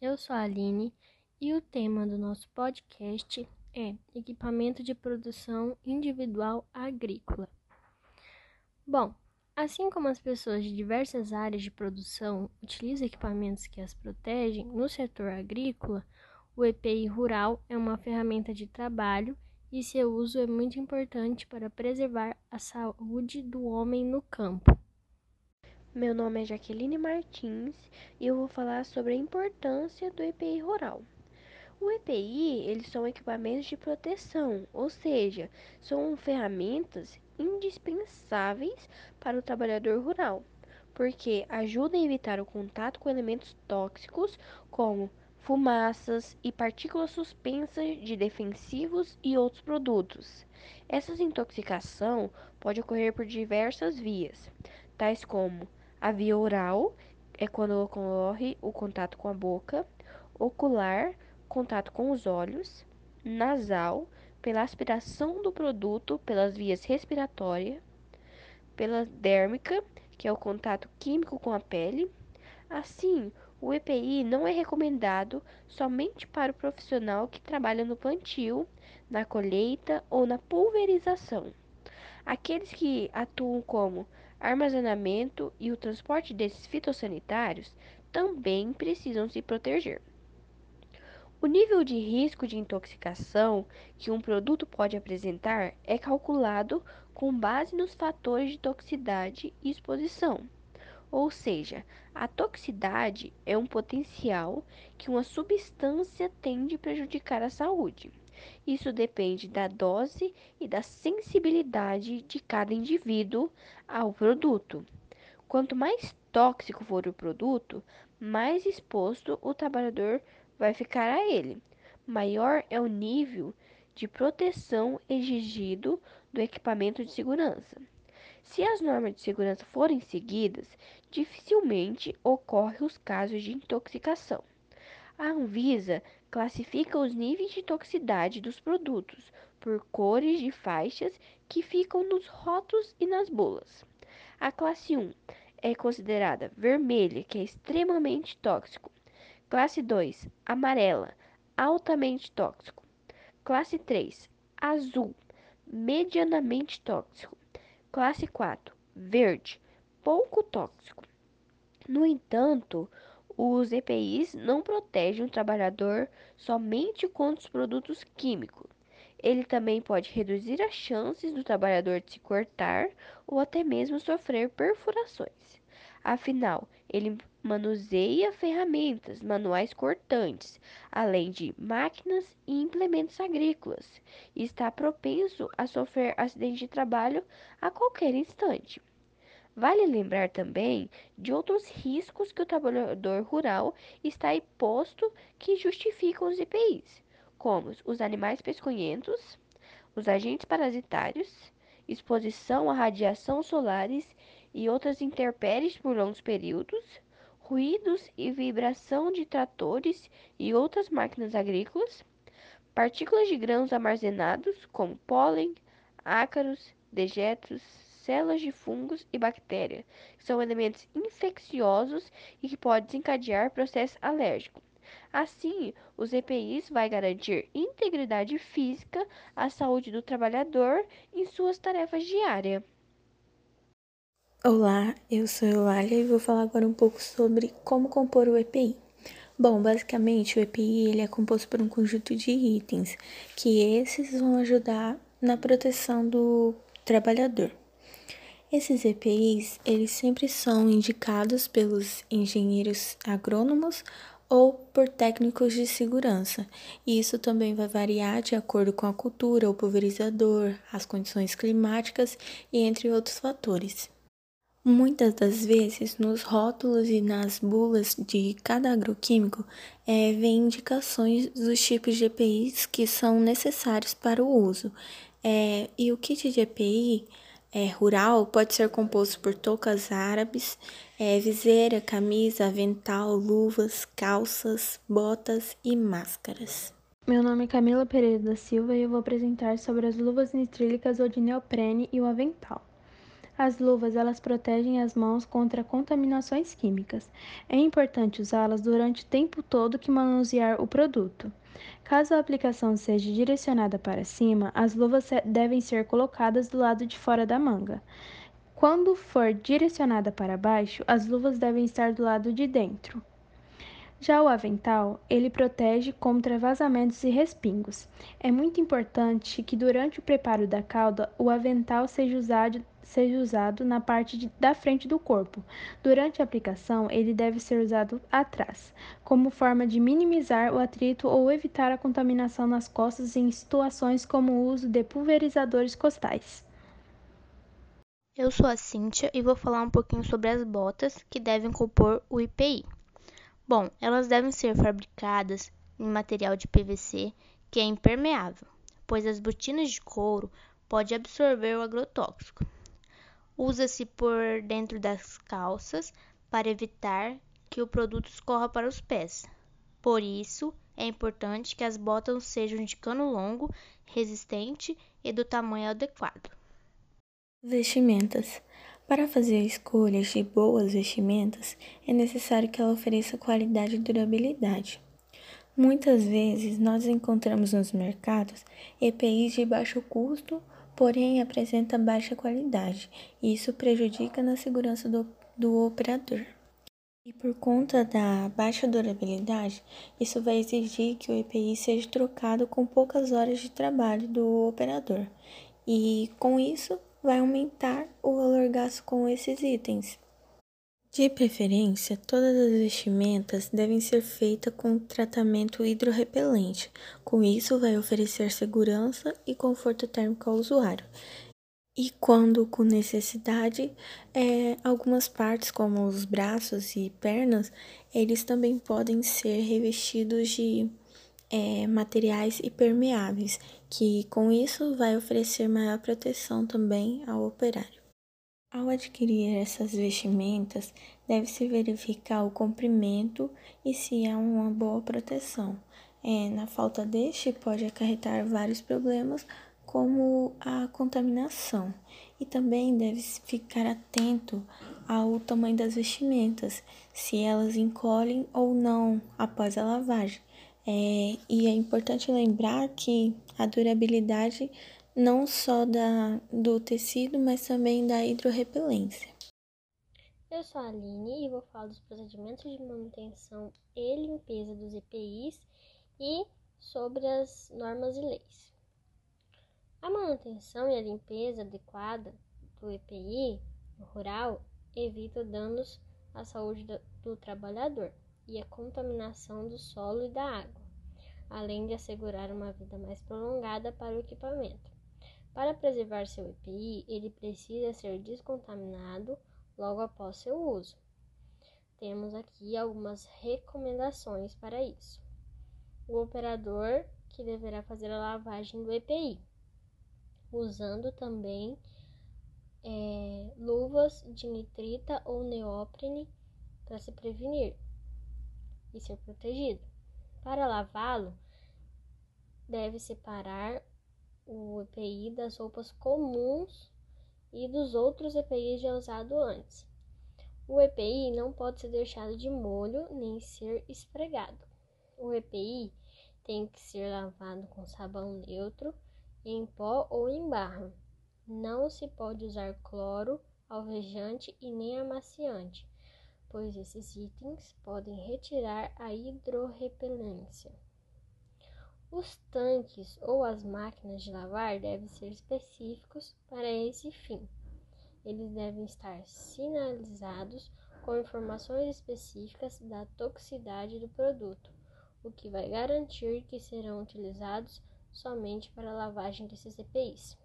eu sou a Aline e o tema do nosso podcast é Equipamento de Produção Individual Agrícola. Bom, assim como as pessoas de diversas áreas de produção utilizam equipamentos que as protegem, no setor agrícola, o EPI rural é uma ferramenta de trabalho e seu uso é muito importante para preservar a saúde do homem no campo. Meu nome é Jaqueline Martins e eu vou falar sobre a importância do EPI rural. O EPI, eles são equipamentos de proteção, ou seja, são ferramentas indispensáveis para o trabalhador rural, porque ajudam a evitar o contato com elementos tóxicos como fumaças e partículas suspensas de defensivos e outros produtos. Essa intoxicação pode ocorrer por diversas vias, tais como a via oral é quando ocorre o contato com a boca, ocular, contato com os olhos, nasal, pela aspiração do produto pelas vias respiratórias, pela dérmica, que é o contato químico com a pele. Assim, o EPI não é recomendado somente para o profissional que trabalha no plantio, na colheita ou na pulverização. Aqueles que atuam como armazenamento e o transporte desses fitossanitários também precisam se proteger. O nível de risco de intoxicação que um produto pode apresentar é calculado com base nos fatores de toxicidade e exposição. Ou seja, a toxicidade é um potencial que uma substância tem de prejudicar a saúde. Isso depende da dose e da sensibilidade de cada indivíduo ao produto. Quanto mais tóxico for o produto, mais exposto o trabalhador vai ficar a ele. Maior é o nível de proteção exigido do equipamento de segurança. Se as normas de segurança forem seguidas, dificilmente ocorrem os casos de intoxicação. A Anvisa classifica os níveis de toxicidade dos produtos por cores de faixas que ficam nos rótulos e nas bulas. A classe 1 é considerada vermelha, que é extremamente tóxico. Classe 2, amarela, altamente tóxico. Classe 3, azul, medianamente tóxico. Classe 4, verde, pouco tóxico. No entanto, os EPIs não protegem o trabalhador somente contra os produtos químicos. Ele também pode reduzir as chances do trabalhador de se cortar ou até mesmo sofrer perfurações. Afinal, ele manuseia ferramentas manuais cortantes, além de máquinas e implementos agrícolas, e está propenso a sofrer acidente de trabalho a qualquer instante. Vale lembrar também de outros riscos que o trabalhador rural está exposto que justificam os IPIs, como os animais peçonhentos, os agentes parasitários, exposição a radiação solares e outras intempéries por longos períodos, ruídos e vibração de tratores e outras máquinas agrícolas, partículas de grãos armazenados, como pólen, ácaros, dejetos, células de fungos e bactérias, que são elementos infecciosos e que podem desencadear processo alérgico. Assim, os EPIs vai garantir integridade física à saúde do trabalhador em suas tarefas diárias. Olá, eu sou Eulália e vou falar agora um pouco sobre como compor o EPI. Bom, basicamente o EPI ele é composto por um conjunto de itens, que esses vão ajudar na proteção do trabalhador. Esses EPIs, eles sempre são indicados pelos engenheiros agrônomos ou por técnicos de segurança. E isso também vai variar de acordo com a cultura, o pulverizador, as condições climáticas e entre outros fatores. Muitas das vezes, nos rótulos e nas bulas de cada agroquímico, é, vem indicações dos tipos de EPIs que são necessários para o uso. É, e o kit de EPI é, rural pode ser composto por toucas árabes, é, viseira, camisa, avental, luvas, calças, botas e máscaras. Meu nome é Camila Pereira da Silva e eu vou apresentar sobre as luvas nitrílicas ou de neoprene e o avental. As luvas elas protegem as mãos contra contaminações químicas. É importante usá-las durante o tempo todo que manusear o produto. Caso a aplicação seja direcionada para cima, as luvas devem ser colocadas do lado de fora da manga. Quando for direcionada para baixo, as luvas devem estar do lado de dentro. Já o avental, ele protege contra vazamentos e respingos. É muito importante que durante o preparo da cauda, o avental seja usado, seja usado na parte de, da frente do corpo. Durante a aplicação, ele deve ser usado atrás, como forma de minimizar o atrito ou evitar a contaminação nas costas em situações como o uso de pulverizadores costais. Eu sou a Cíntia e vou falar um pouquinho sobre as botas que devem compor o IPI. Bom, elas devem ser fabricadas em material de PVC que é impermeável, pois as botinas de couro podem absorver o agrotóxico. Usa-se por dentro das calças para evitar que o produto escorra para os pés. Por isso, é importante que as botas sejam de cano longo, resistente e do tamanho adequado. Vestimentas. Para fazer escolhas de boas vestimentas, é necessário que ela ofereça qualidade e durabilidade. Muitas vezes nós encontramos nos mercados EPIs de baixo custo, porém apresenta baixa qualidade, e isso prejudica na segurança do, do operador. E por conta da baixa durabilidade, isso vai exigir que o EPI seja trocado com poucas horas de trabalho do operador, e com isso vai aumentar o valor gasto com esses itens. De preferência, todas as vestimentas devem ser feitas com tratamento hidrorrepelente. Com isso, vai oferecer segurança e conforto térmico ao usuário. E quando com necessidade, é, algumas partes, como os braços e pernas, eles também podem ser revestidos de é, materiais impermeáveis, que com isso vai oferecer maior proteção também ao operário. Ao adquirir essas vestimentas, deve-se verificar o comprimento e se há uma boa proteção. É, na falta deste, pode acarretar vários problemas, como a contaminação. E também deve ficar atento ao tamanho das vestimentas, se elas encolhem ou não após a lavagem, é, e é importante lembrar que a durabilidade não só da, do tecido, mas também da hidrorrepelência. Eu sou a Aline e vou falar dos procedimentos de manutenção e limpeza dos EPIs e sobre as normas e leis. A manutenção e a limpeza adequada do EPI rural evita danos à saúde do, do trabalhador e a contaminação do solo e da água, além de assegurar uma vida mais prolongada para o equipamento. Para preservar seu EPI, ele precisa ser descontaminado logo após seu uso. Temos aqui algumas recomendações para isso. O operador que deverá fazer a lavagem do EPI, usando também é, luvas de nitrita ou neoprene para se prevenir e ser protegido. Para lavá-lo, deve separar o EPI das roupas comuns e dos outros EPIs já usados antes. O EPI não pode ser deixado de molho nem ser esfregado. O EPI tem que ser lavado com sabão neutro, em pó ou em barra. Não se pode usar cloro, alvejante e nem amaciante, pois esses itens podem retirar a hidrorrepelência. Os tanques ou as máquinas de lavar devem ser específicos para esse fim. Eles devem estar sinalizados com informações específicas da toxicidade do produto, o que vai garantir que serão utilizados somente para a lavagem desses EPIs.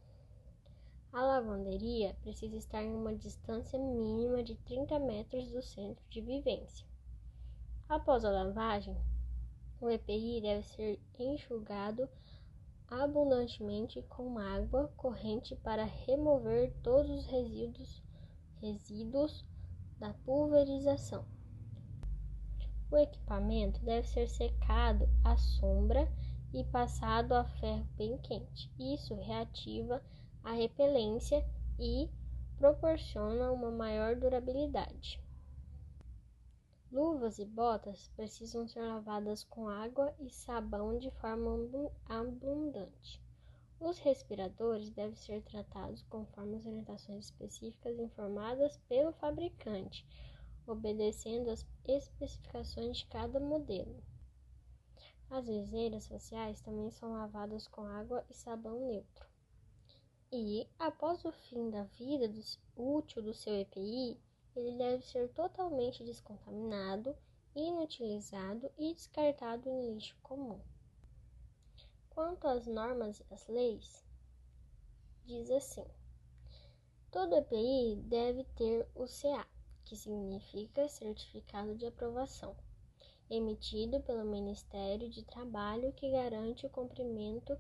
A lavanderia precisa estar em uma distância mínima de 30 metros do centro de vivência. Após a lavagem, o EPI deve ser enxugado abundantemente com água corrente para remover todos os resíduos, resíduos da pulverização. O equipamento deve ser secado à sombra e passado a ferro bem quente. Isso reativa a repelência e proporciona uma maior durabilidade. Luvas e botas precisam ser lavadas com água e sabão de forma abundante. Os respiradores devem ser tratados conforme as orientações específicas informadas pelo fabricante, obedecendo às especificações de cada modelo. As viseiras faciais também são lavadas com água e sabão neutro. E, após o fim da vida útil do seu EPI, ele deve ser totalmente descontaminado, inutilizado e descartado em lixo comum. Quanto às normas e às leis, diz assim: todo EPI deve ter o CA, que significa Certificado de Aprovação, emitido pelo Ministério de Trabalho que garante o cumprimento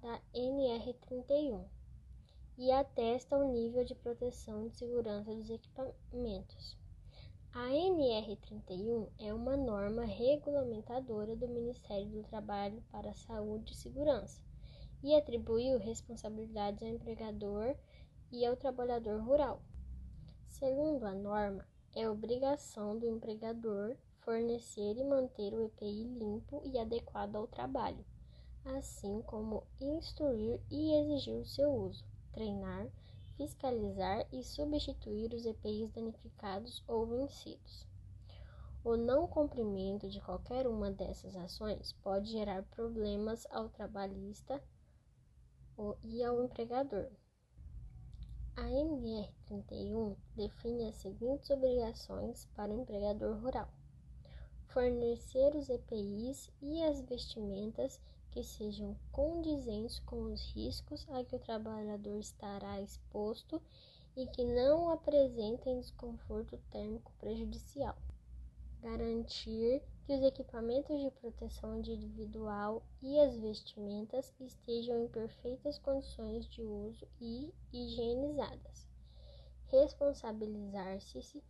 da NR31 e atesta o nível de proteção de segurança dos equipamentos. A NR31 é uma norma regulamentadora do Ministério do Trabalho para a Saúde e Segurança e atribuiu responsabilidades ao empregador e ao trabalhador rural. Segundo a norma, é obrigação do empregador fornecer e manter o EPI limpo e adequado ao trabalho, assim como instruir e exigir o seu uso treinar, fiscalizar e substituir os EPIs danificados ou vencidos. O não cumprimento de qualquer uma dessas ações pode gerar problemas ao trabalhista e ao empregador. A NR31 define as seguintes obrigações para o empregador rural: fornecer os EPIs e as vestimentas que sejam condizentes com os riscos a que o trabalhador estará exposto e que não apresentem desconforto térmico prejudicial. Garantir que os equipamentos de proteção individual e as vestimentas estejam em perfeitas condições de uso e higienizadas. Responsabilizar-se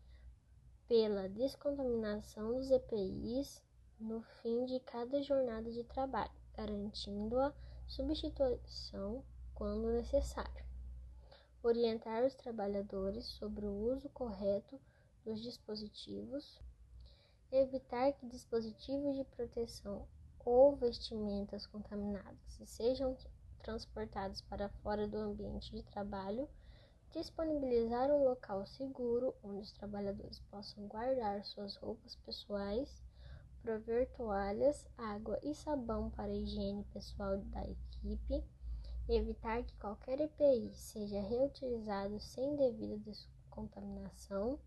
pela descontaminação dos EPIs no fim de cada jornada de trabalho garantindo a substituição quando necessário. Orientar os trabalhadores sobre o uso correto dos dispositivos. Evitar que dispositivos de proteção ou vestimentas contaminadas sejam transportados para fora do ambiente de trabalho. Disponibilizar um local seguro onde os trabalhadores possam guardar suas roupas pessoais prover toalhas, água e sabão para a higiene pessoal da equipe, evitar que qualquer EPI seja reutilizado sem devida descontaminação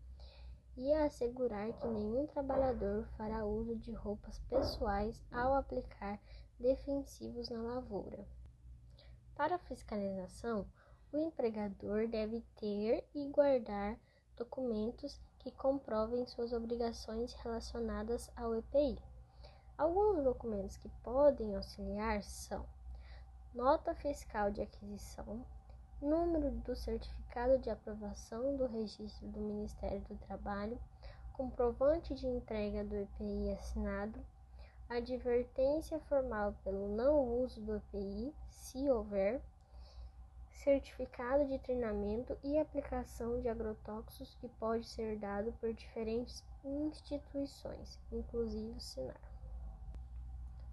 e assegurar que nenhum trabalhador fará uso de roupas pessoais ao aplicar defensivos na lavoura. Para fiscalização, o empregador deve ter e guardar documentos que comprovem suas obrigações relacionadas ao EPI. Alguns documentos que podem auxiliar são nota fiscal de aquisição, número do certificado de aprovação do registro do Ministério do Trabalho, comprovante de entrega do EPI assinado, advertência formal pelo não uso do EPI, se houver, certificado de treinamento e aplicação de agrotóxicos que pode ser dado por diferentes instituições, inclusive o Sinar.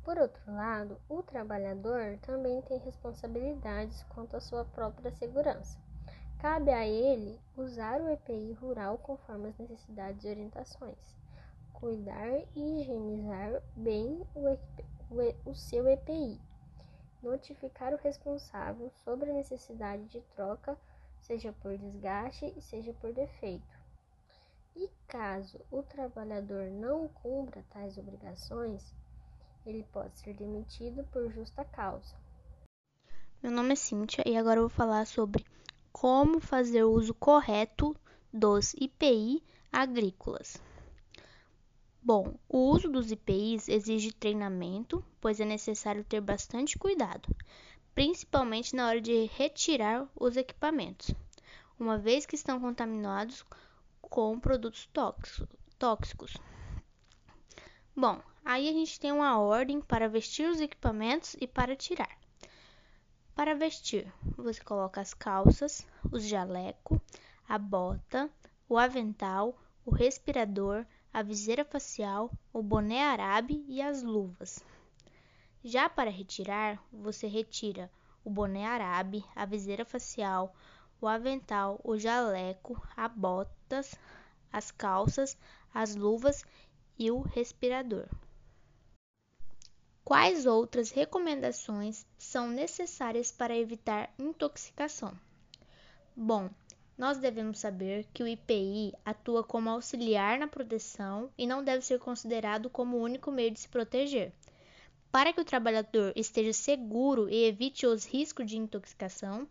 Por outro lado, o trabalhador também tem responsabilidades quanto à sua própria segurança. Cabe a ele usar o EPI rural conforme as necessidades e orientações, cuidar e higienizar bem o, o, o seu EPI notificar o responsável sobre a necessidade de troca, seja por desgaste seja por defeito. E caso o trabalhador não cumpra tais obrigações, ele pode ser demitido por justa causa. Meu nome é Cíntia e agora eu vou falar sobre como fazer o uso correto dos IPI agrícolas. Bom, o uso dos IPIs exige treinamento, pois é necessário ter bastante cuidado, principalmente na hora de retirar os equipamentos, uma vez que estão contaminados com produtos tóxicos. Bom, aí a gente tem uma ordem para vestir os equipamentos e para tirar. Para vestir, você coloca as calças, os jaleco, a bota, o avental, o respirador, a viseira facial, o boné árabe e as luvas. Já para retirar, você retira o boné árabe, a viseira facial, o avental, o jaleco, as botas, as calças, as luvas e o respirador. Quais outras recomendações são necessárias para evitar intoxicação? Bom, nós devemos saber que o IPI atua como auxiliar na proteção e não deve ser considerado como o único meio de se proteger. Para que o trabalhador esteja seguro e evite os riscos de intoxicação,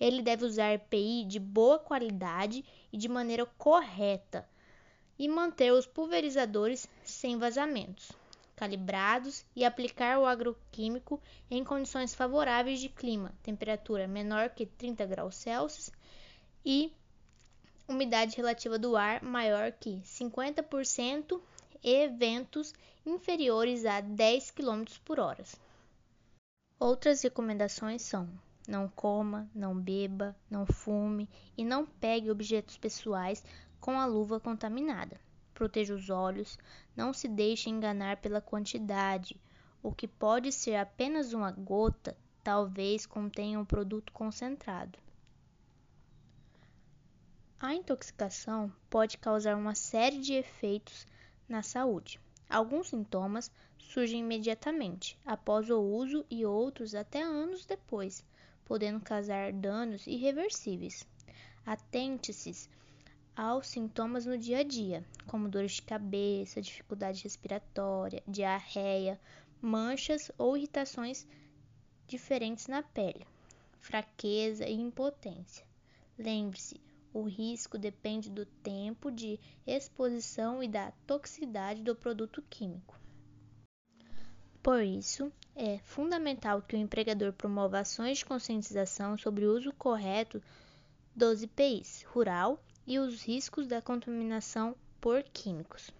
ele deve usar EPI de boa qualidade e de maneira correta e manter os pulverizadores sem vazamentos, calibrados e aplicar o agroquímico em condições favoráveis de clima, temperatura menor que 30 graus Celsius e umidade relativa do ar maior que 50% e ventos inferiores a 10 km por hora. Outras recomendações são: não coma, não beba, não fume e não pegue objetos pessoais com a luva contaminada. Proteja os olhos, não se deixe enganar pela quantidade. O que pode ser apenas uma gota, talvez contenha um produto concentrado. A intoxicação pode causar uma série de efeitos na saúde. Alguns sintomas surgem imediatamente após o uso e outros até anos depois, podendo causar danos irreversíveis. Atente-se aos sintomas no dia a dia, como dores de cabeça, dificuldade respiratória, diarreia, manchas ou irritações diferentes na pele, fraqueza e impotência. Lembre-se, o risco depende do tempo de exposição e da toxicidade do produto químico. Por isso, é fundamental que o empregador promova ações de conscientização sobre o uso correto dos IPIs rural e os riscos da contaminação por químicos.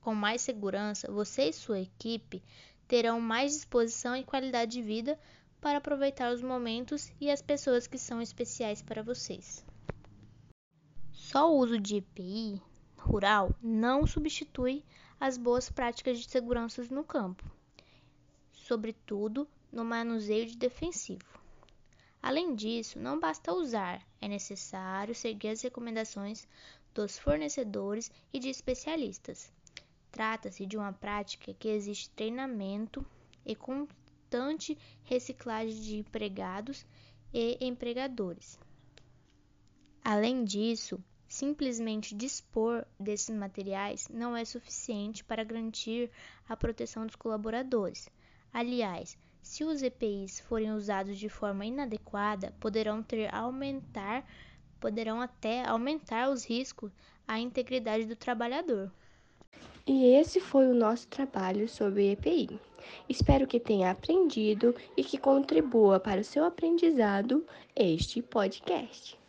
Com mais segurança, você e sua equipe terão mais disposição e qualidade de vida para aproveitar os momentos e as pessoas que são especiais para vocês. Só o uso de EPI rural não substitui as boas práticas de segurança no campo, sobretudo no manuseio de defensivo. Além disso, não basta usar, é necessário seguir as recomendações dos fornecedores e de especialistas. Trata-se de uma prática que exige treinamento e constante reciclagem de empregados e empregadores. Além disso, Simplesmente dispor desses materiais não é suficiente para garantir a proteção dos colaboradores. Aliás, se os EPIs forem usados de forma inadequada, poderão ter aumentar, poderão até aumentar os riscos à integridade do trabalhador. E esse foi o nosso trabalho sobre EPI. Espero que tenha aprendido e que contribua para o seu aprendizado este podcast.